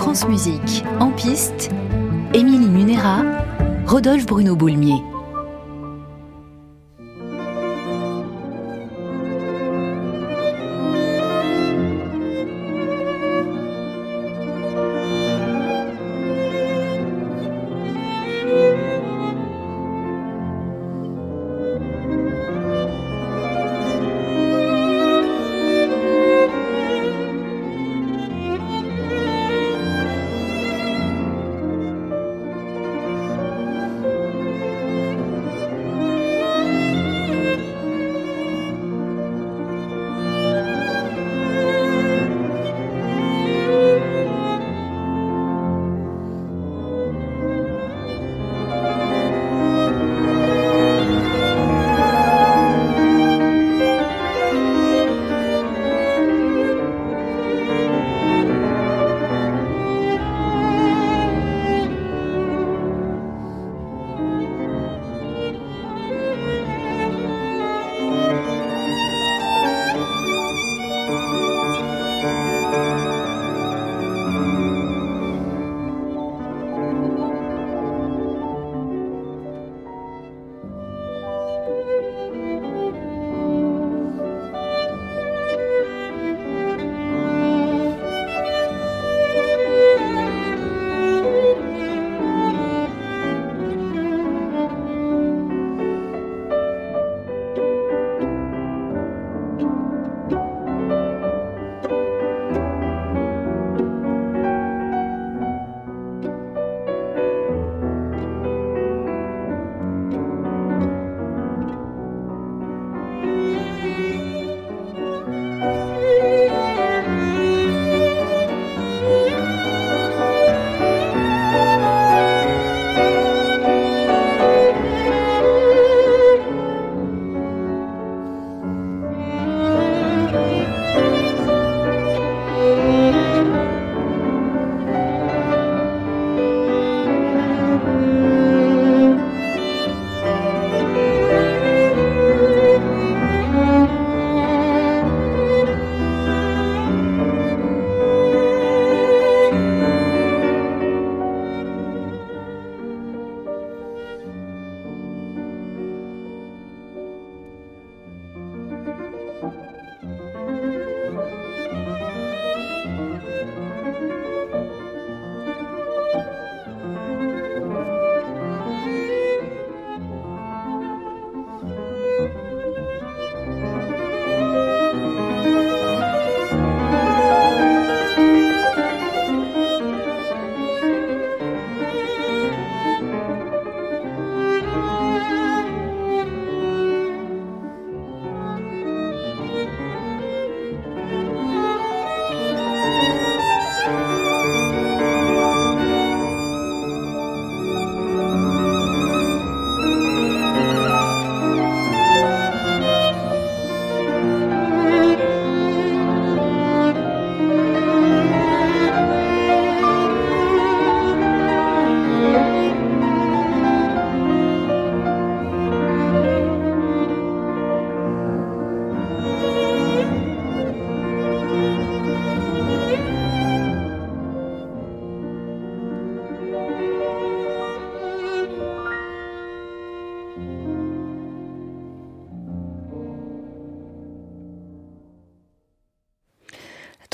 France Musique, en piste, Émilie Munera, Rodolphe Bruno Boulmier.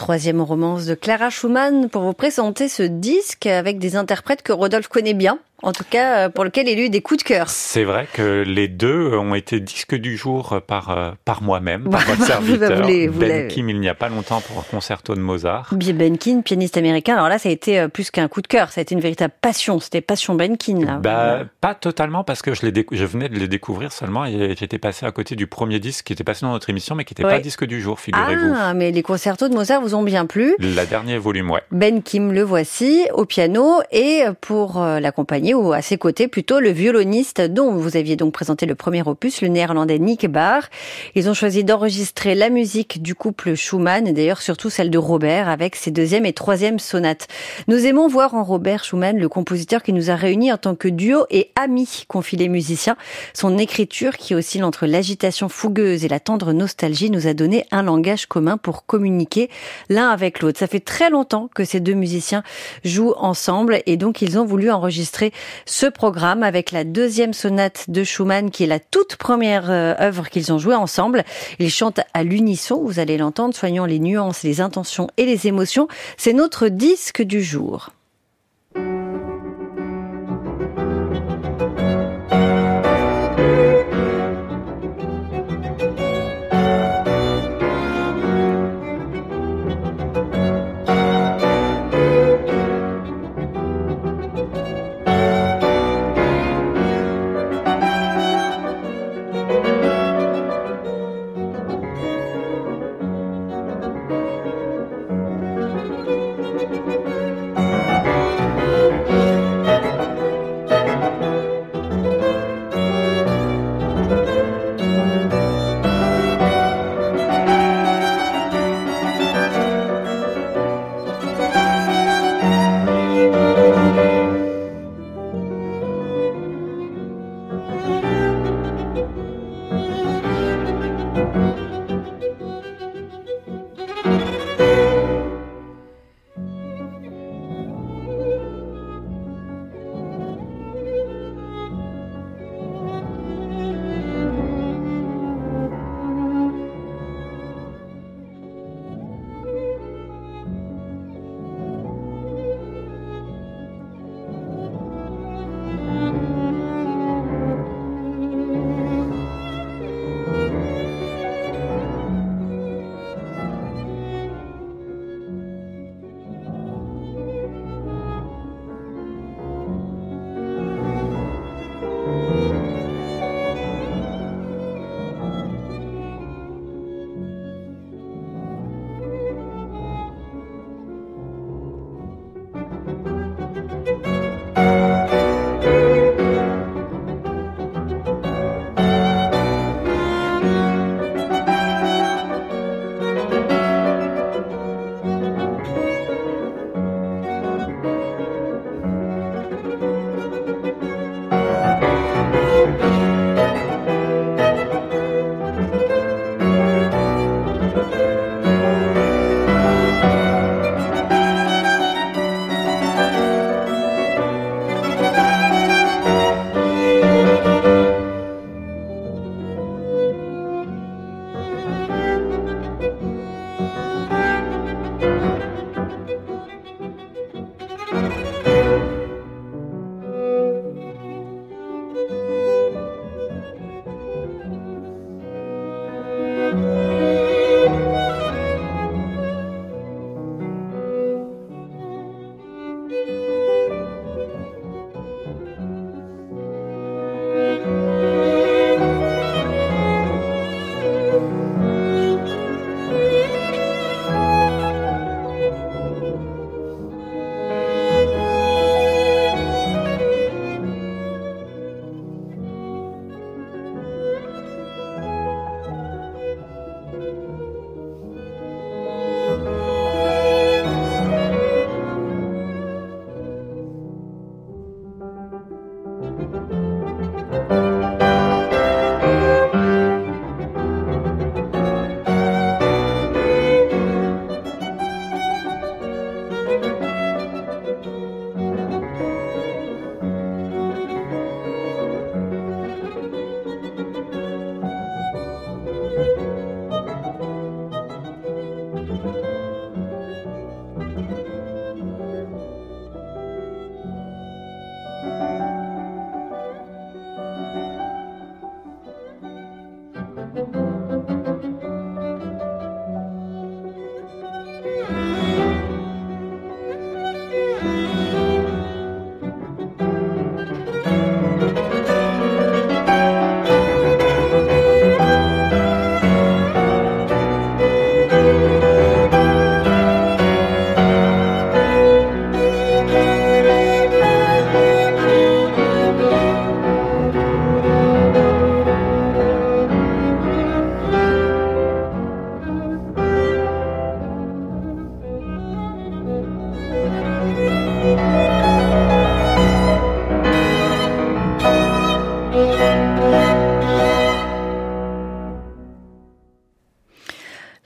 Troisième romance de Clara Schumann pour vous présenter ce disque avec des interprètes que Rodolphe connaît bien en tout cas euh, pour lequel il a eu des coups de cœur. C'est vrai que les deux ont été disques du jour par euh, par moi-même, par votre serviteur, Ben Kim, il n'y a pas longtemps pour un concerto de Mozart. Ben Kim, pianiste américain. Alors là, ça a été euh, plus qu'un coup de cœur, ça a été une véritable passion. C'était passion Benkin là. Bah, pas totalement parce que je, je venais de le découvrir seulement et j'étais passé à côté du premier disque qui était passé dans notre émission mais qui n'était pas disque du jour, figurez-vous. Ah, mais les concertos de Mozart vous ont bien plu. La dernière volume, ouais. Ben Kim, le voici au piano et pour l'accompagner accompagné, ou à ses côtés plutôt, le violoniste dont vous aviez donc présenté le premier opus, le néerlandais Nick Barr. Ils ont choisi d'enregistrer la musique du couple Schumann, et d'ailleurs surtout celle de Robert, avec ses deuxième et troisième sonates. Nous aimons voir en Robert Schumann le compositeur qui nous a réunis en tant que duo et ami, confie les musiciens. Son écriture, qui oscille entre l'agitation fougueuse et la tendre nostalgie, nous a donné un langage commun pour communiquer l'un avec l'autre. Ça fait très longtemps que ces deux musiciens jouent ensemble et donc ils ont voulu enregistrer ce programme avec la deuxième sonate de Schumann qui est la toute première euh, œuvre qu'ils ont jouée ensemble. Ils chantent à l'unisson, vous allez l'entendre, soignant les nuances, les intentions et les émotions. C'est notre disque du jour.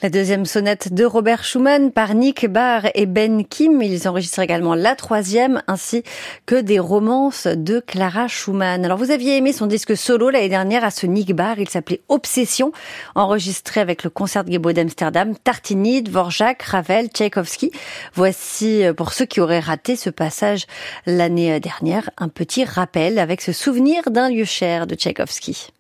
La deuxième sonate de Robert Schumann par Nick Barr et Ben Kim. Ils enregistrent également la troisième ainsi que des romances de Clara Schumann. Alors vous aviez aimé son disque solo l'année dernière à ce Nick Barr. Il s'appelait Obsession, enregistré avec le concert Gebo d'Amsterdam, Tartini, Dvorak, Ravel, Tchaïkovski. Voici euh, pour ceux qui auraient raté ce passage l'année dernière un petit rappel avec ce souvenir d'un lieu cher de Tchaïkovski.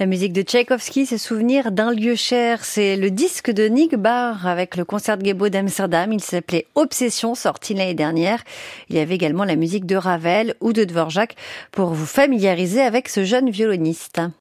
La musique de Tchaïkovski, c'est souvenir d'un lieu cher. C'est le disque de Nick Barr avec le concert de Gebo d'Amsterdam. Il s'appelait Obsession, sorti l'année dernière. Il y avait également la musique de Ravel ou de Dvorak pour vous familiariser avec ce jeune violoniste.